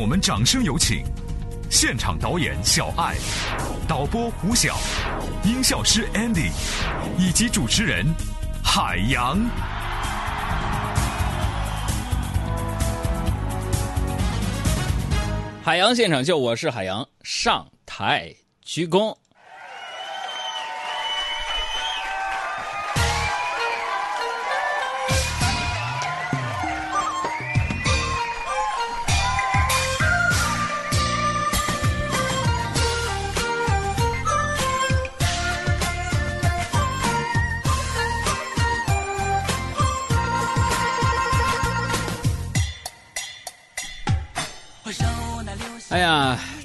我们掌声有请现场导演小爱、导播胡晓、音效师 Andy 以及主持人海洋。海洋现场秀，我是海洋，上台鞠躬。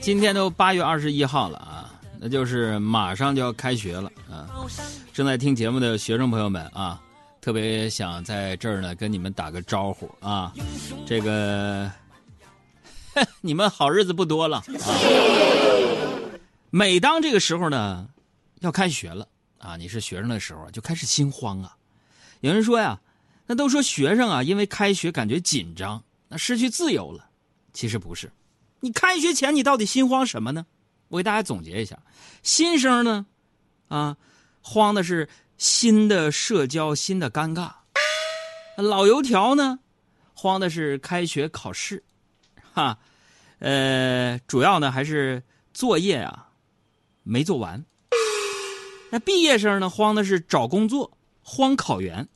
今天都八月二十一号了啊，那就是马上就要开学了啊！正在听节目的学生朋友们啊，特别想在这儿呢跟你们打个招呼啊，这个 你们好日子不多了啊！每当这个时候呢，要开学了啊，你是学生的时候就开始心慌啊。有人说呀，那都说学生啊，因为开学感觉紧张，那失去自由了，其实不是。你开学前你到底心慌什么呢？我给大家总结一下：新生呢，啊，慌的是新的社交、新的尴尬；老油条呢，慌的是开学考试，哈，呃，主要呢还是作业啊没做完。那毕业生呢，慌的是找工作，慌考研。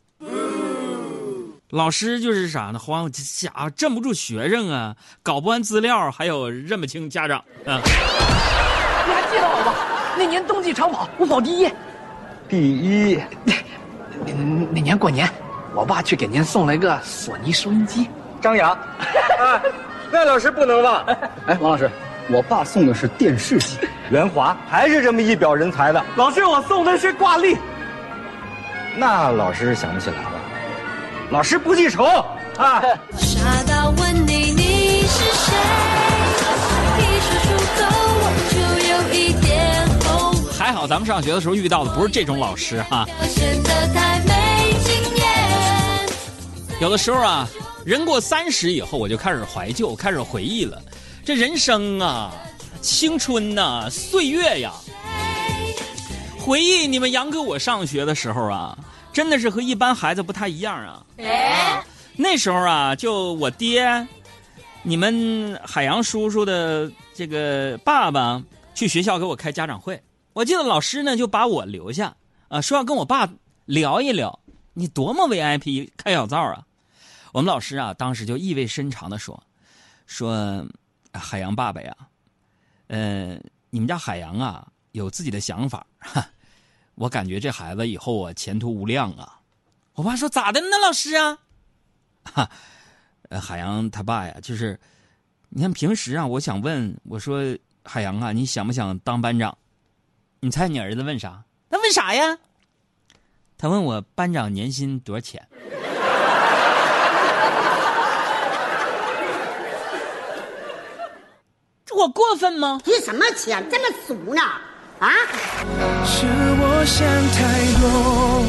老师就是啥呢？慌家镇不住学生啊，搞不完资料，还有认不清家长啊。你还记得我吗？那年冬季长跑我跑第一，第一。那那年过年，我爸去给您送了一个索尼收音机。张扬，啊，那老师不能忘。哎，王老师，我爸送的是电视机。袁华还是这么一表人才的。老师，我送的是挂历。那老师想不起来了。老师不记仇啊！傻到问你你是谁，一说出口我就有一点后悔。还好咱们上学的时候遇到的不是这种老师哈。表现得太没经验。有的时候啊，人过三十以后，我就开始怀旧，开始回忆了。这人生啊，青春呐、岁月呀，回忆你们杨哥我上学的时候啊。真的是和一般孩子不太一样啊！哎，那时候啊，就我爹，你们海洋叔叔的这个爸爸去学校给我开家长会，我记得老师呢就把我留下啊，说要跟我爸聊一聊。你多么 VIP，开小灶啊！我们老师啊，当时就意味深长的说：“说海洋爸爸呀，呃，你们家海洋啊有自己的想法。”哈。我感觉这孩子以后啊前途无量啊！我爸说咋的呢，老师啊？哈，海洋他爸呀，就是你看平时啊，我想问我说海洋啊，你想不想当班长？你猜你儿子问啥？他问啥呀？他问我班长年薪多少钱？这我过分吗？提什么钱这么俗呢？啊！是我想太多，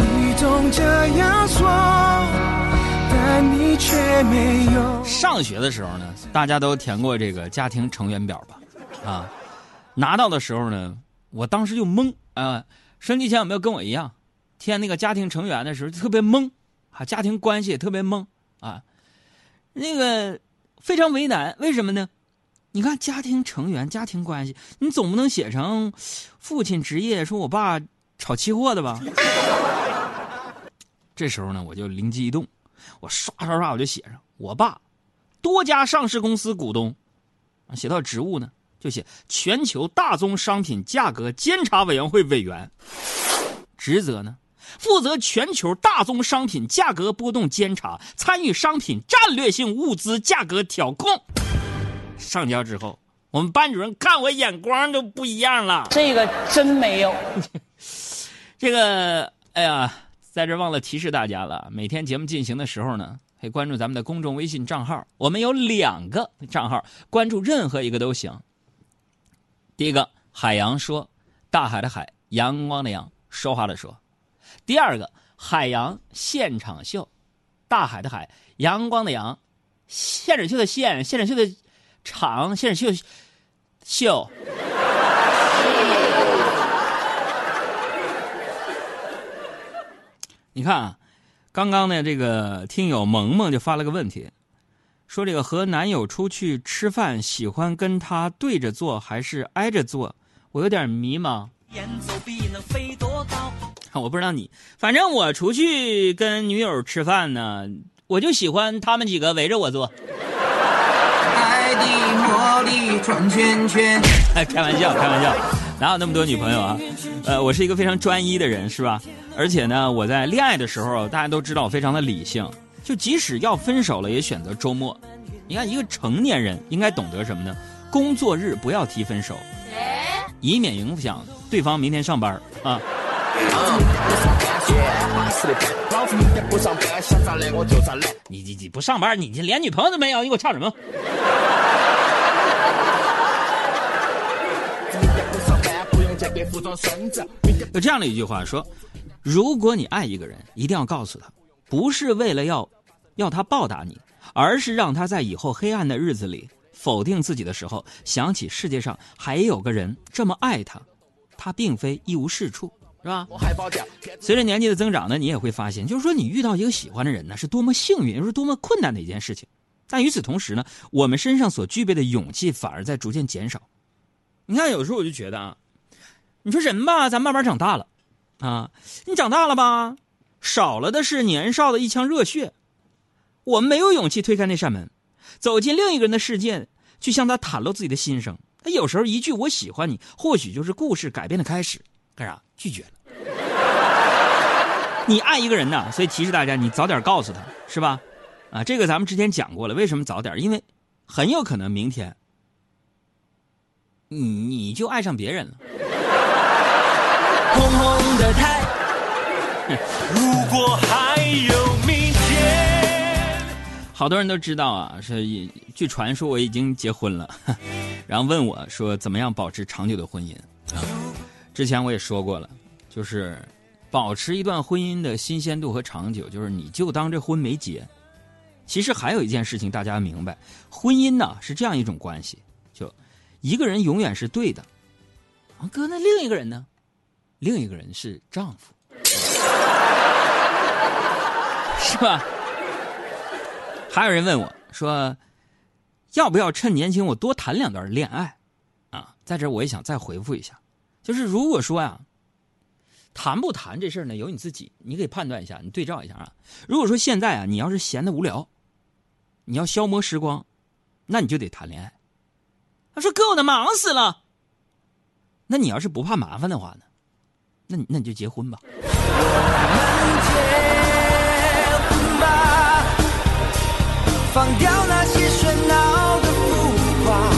你总这样说，但你却没有。上学的时候呢，大家都填过这个家庭成员表吧？啊，拿到的时候呢，我当时就懵啊。升级前有没有跟我一样，填那个家庭成员的时候特别懵啊？家庭关系也特别懵啊，那个非常为难，为什么呢？你看家庭成员、家庭关系，你总不能写成父亲职业，说我爸炒期货的吧？这时候呢，我就灵机一动，我刷刷刷我就写上我爸多家上市公司股东，写到职务呢就写全球大宗商品价格监察委员会委员，职责呢负责全球大宗商品价格波动监察，参与商品战略性物资价格调控。上交之后，我们班主任看我眼光都不一样了。这个真没有。这个，哎呀，在这忘了提示大家了。每天节目进行的时候呢，可以关注咱们的公众微信账号。我们有两个账号，关注任何一个都行。第一个，海洋说，大海的海，阳光的阳，说话的说。第二个，海洋现场秀，大海的海，阳光的阳。现场秀的现，现场秀的长，线秀秀。你看啊，刚刚呢，这个听友萌萌就发了个问题，说这个和男友出去吃饭，喜欢跟他对着坐还是挨着坐？我有点迷茫。我不知道你，反正我出去跟女友吃饭呢，我就喜欢他们几个围着我坐。爱的魔力转圈圈。开玩笑，开玩笑，哪有那么多女朋友啊？呃，我是一个非常专一的人，是吧？而且呢，我在恋爱的时候，大家都知道我非常的理性，就即使要分手了，也选择周末。你看，一个成年人应该懂得什么呢？工作日不要提分手，以免影响对方明天上班啊。你你你不上班，你连女朋友都没有，你给我唱什么？有这样的一句话说：如果你爱一个人，一定要告诉他，不是为了要要他报答你，而是让他在以后黑暗的日子里否定自己的时候，想起世界上还有个人这么爱他，他并非一无是处。是吧？随着年纪的增长呢，你也会发现，就是说你遇到一个喜欢的人呢，是多么幸运，又是多么困难的一件事情。但与此同时呢，我们身上所具备的勇气反而在逐渐减少。你看，有时候我就觉得啊，你说人吧，咱慢慢长大了，啊，你长大了吧，少了的是年少的一腔热血。我们没有勇气推开那扇门，走进另一个人的世界，去向他袒露自己的心声。他有时候一句“我喜欢你”，或许就是故事改变的开始。干啥？拒绝了。你爱一个人呢，所以提示大家，你早点告诉他，是吧？啊，这个咱们之前讲过了。为什么早点？因为很有可能明天，你你就爱上别人了。红红的太如果还有明天，好多人都知道啊，是据传说我已经结婚了，然后问我说怎么样保持长久的婚姻啊？之前我也说过了，就是保持一段婚姻的新鲜度和长久，就是你就当这婚没结。其实还有一件事情大家明白，婚姻呢是这样一种关系，就一个人永远是对的，啊哥，那另一个人呢？另一个人是丈夫，是吧？还有人问我说，要不要趁年轻我多谈两段恋爱？啊，在这我也想再回复一下。就是如果说呀，谈不谈这事儿呢，由你自己，你可以判断一下，你对照一下啊。如果说现在啊，你要是闲的无聊，你要消磨时光，那你就得谈恋爱。他说：“哥，我都忙死了。”那你要是不怕麻烦的话呢，那你那你就结婚吧。我们结婚吧放掉那些喧闹的浮夸，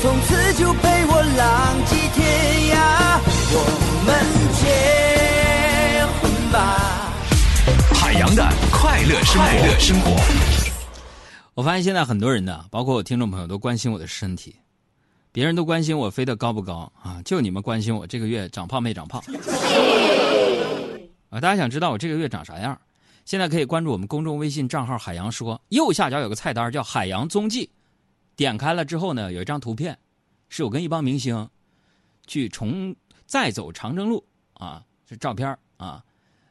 从此就陪我浪迹天涯。我们结婚吧。海洋的快乐生活，快乐生活。我发现现在很多人呢，包括我听众朋友都关心我的身体，别人都关心我飞得高不高啊，就你们关心我这个月长胖没长胖。啊，大家想知道我这个月长啥样？现在可以关注我们公众微信账号“海洋说”，右下角有个菜单叫“海洋踪迹”，点开了之后呢，有一张图片，是我跟一帮明星去重再走长征路啊，是照片啊，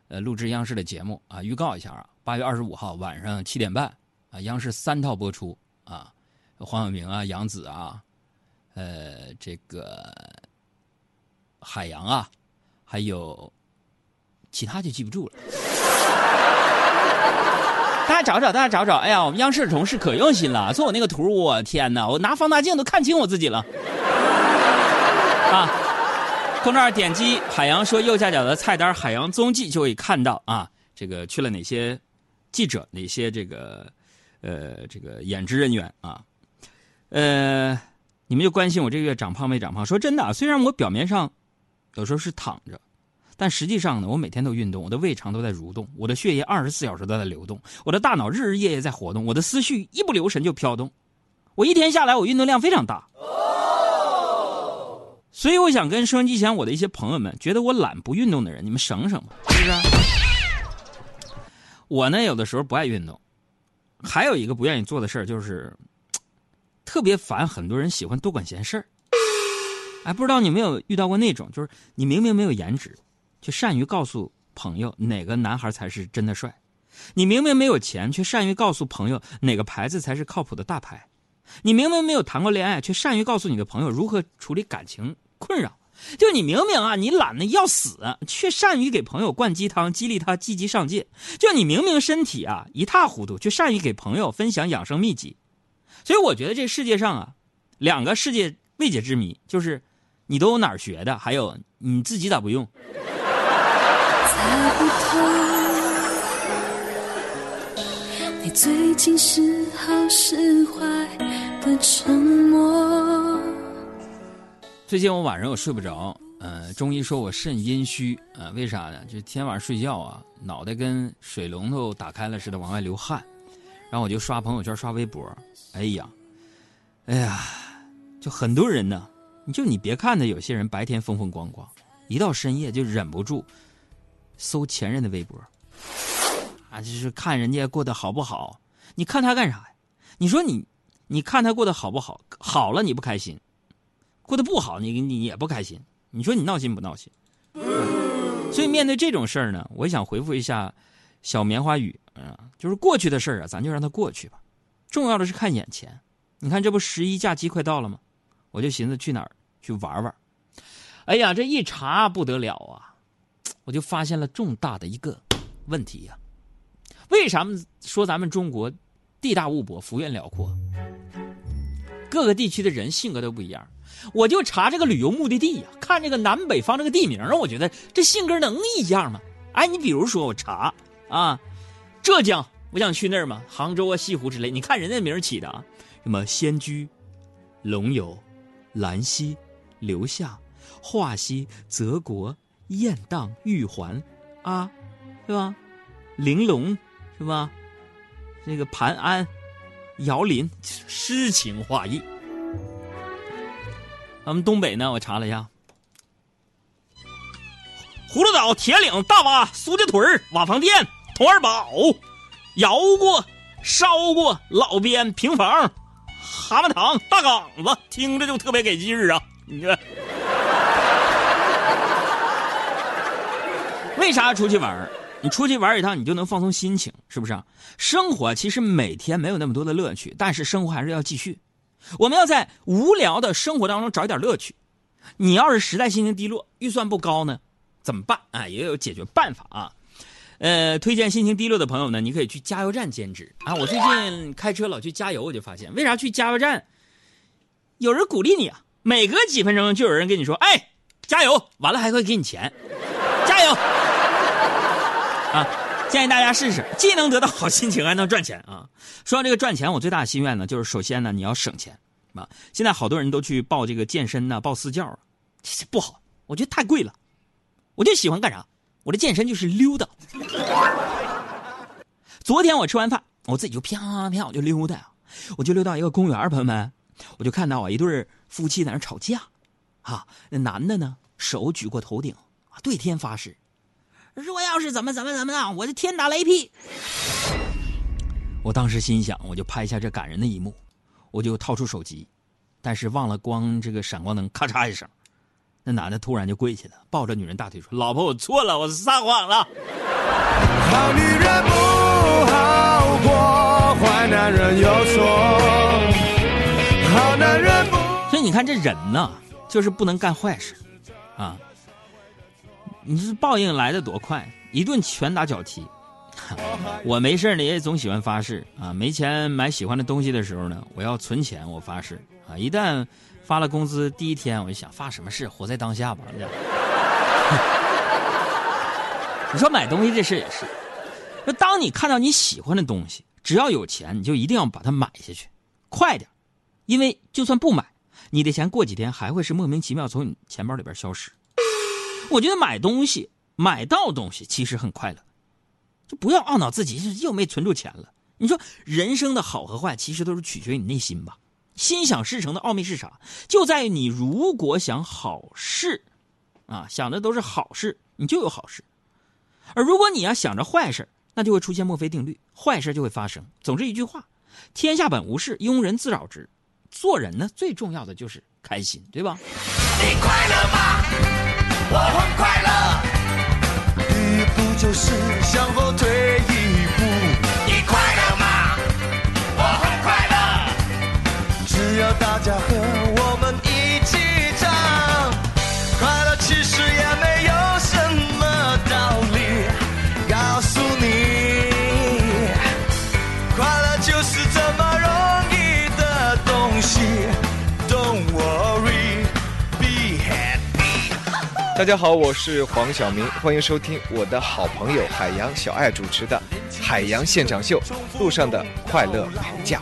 呃，录制央视的节目啊，预告一下啊，八月二十五号晚上七点半啊，央视三套播出啊，黄晓明啊，杨紫啊，呃，这个海洋啊，还有其他就记不住了。大家找找，大家找找。哎呀，我们央视的同事可用心了，做我那个图，我天哪，我拿放大镜都看清我自己了。啊，公众号点击“海洋说”右下角的菜单“海洋踪迹”就可以看到啊，这个去了哪些记者，哪些这个呃这个演职人员啊，呃，你们就关心我这个月长胖没长胖。说真的，虽然我表面上有时候是躺着。但实际上呢，我每天都运动，我的胃肠都在蠕动，我的血液二十四小时都在流动，我的大脑日日夜夜在活动，我的思绪一不留神就飘动。我一天下来，我运动量非常大。所以我想跟收音机前我的一些朋友们，觉得我懒不运动的人，你们省省吧，是不是？我呢，有的时候不爱运动，还有一个不愿意做的事儿，就是特别烦很多人喜欢多管闲事儿。哎，不知道你没有遇到过那种，就是你明明没有颜值，却善于告诉朋友哪个男孩才是真的帅；你明明没有钱，却善于告诉朋友哪个牌子才是靠谱的大牌；你明明没有谈过恋爱，却善于告诉你的朋友如何处理感情困扰。就你明明啊，你懒得要死，却善于给朋友灌鸡汤，激励他积极上进。就你明明身体啊一塌糊涂，却善于给朋友分享养生秘籍。所以我觉得这世界上啊，两个世界未解之谜，就是你都哪儿学的，还有你自己咋不用？猜不透，你最近是好是坏的沉默。最近我晚上我睡不着，呃，中医说我肾阴虚，呃，为啥呢？就天晚上睡觉啊，脑袋跟水龙头打开了似的往外流汗，然后我就刷朋友圈、刷微博，哎呀，哎呀，就很多人呢，你就你别看他有些人白天风风光光，一到深夜就忍不住搜前任的微博，啊，就是看人家过得好不好，你看他干啥呀？你说你，你看他过得好不好？好了你不开心。过得不好，你你也不开心，你说你闹心不闹心？所以面对这种事儿呢，我想回复一下小棉花雨啊，就是过去的事儿啊，咱就让它过去吧。重要的是看眼前。你看这不十一假期快到了吗？我就寻思去哪儿去玩玩。哎呀，这一查不得了啊，我就发现了重大的一个问题呀。为啥说咱们中国地大物博、幅员辽阔？各个地区的人性格都不一样。我就查这个旅游目的地呀，看这个南北方这个地名，我觉得这性格能一样吗？哎，你比如说我查啊，浙江，我想去那儿嘛，杭州啊、西湖之类。你看人家名起的啊，什么仙居、龙游、兰溪、留下、华西、泽国、雁荡、玉环，啊，是吧？玲珑，是吧？这个盘安、瑶林，诗情画意。咱们东北呢，我查了一下，葫芦岛、铁岭、大洼、苏家屯瓦房店、佟二堡、窑过、烧过、老边、平房、蛤蟆塘、大岗子，听着就特别给劲儿啊！你这为啥出去玩你出去玩一趟，你就能放松心情，是不是啊？生活其实每天没有那么多的乐趣，但是生活还是要继续。我们要在无聊的生活当中找一点乐趣。你要是实在心情低落，预算不高呢，怎么办啊？也有解决办法啊。呃，推荐心情低落的朋友呢，你可以去加油站兼职啊。我最近开车老去加油，我就发现为啥去加油站有人鼓励你啊？每隔几分钟就有人跟你说：“哎，加油！”完了还会给你钱，加油啊！建议大家试试，既能得到好心情，还能赚钱啊！说到这个赚钱，我最大的心愿呢，就是首先呢，你要省钱啊！现在好多人都去报这个健身呐，报私教，这不好，我觉得太贵了。我就喜欢干啥？我的健身就是溜达。昨天我吃完饭，我自己就啪啪我就溜达，我就溜到一个公园，朋友们，我就看到啊一对夫妻在那吵架，啊，那男的呢手举过头顶啊，对天发誓。若要是怎么怎么怎么的，我就天打雷劈！我当时心想，我就拍下这感人的一幕，我就掏出手机，但是忘了关这个闪光灯，咔嚓一声，那男的突然就跪下了，抱着女人大腿说：“老婆，我错了，我撒谎了。”好女人不好过，坏男人有错。好男人不。所以你看，这人呢，就是不能干坏事，啊。你是报应来的多快，一顿拳打脚踢。我没事呢，也总喜欢发誓啊，没钱买喜欢的东西的时候呢，我要存钱，我发誓啊。一旦发了工资第一天，我就想发什么誓，活在当下吧。你说买东西这事也是，那当你看到你喜欢的东西，只要有钱，你就一定要把它买下去，快点，因为就算不买，你的钱过几天还会是莫名其妙从你钱包里边消失。我觉得买东西买到东西其实很快乐，不要懊恼自己又没存住钱了。你说人生的好和坏，其实都是取决于你内心吧。心想事成的奥秘是啥？就在于你如果想好事，啊，想的都是好事，你就有好事；而如果你要想着坏事，那就会出现墨菲定律，坏事就会发生。总之一句话，天下本无事，庸人自扰之。做人呢，最重要的就是开心，对吧？你快乐吗？我很快乐。第一步就是向后退一步。你快乐吗？我很快乐。只要大家和大家好，我是黄晓明，欢迎收听我的好朋友海洋小爱主持的《海洋现场秀》路上的快乐跑架。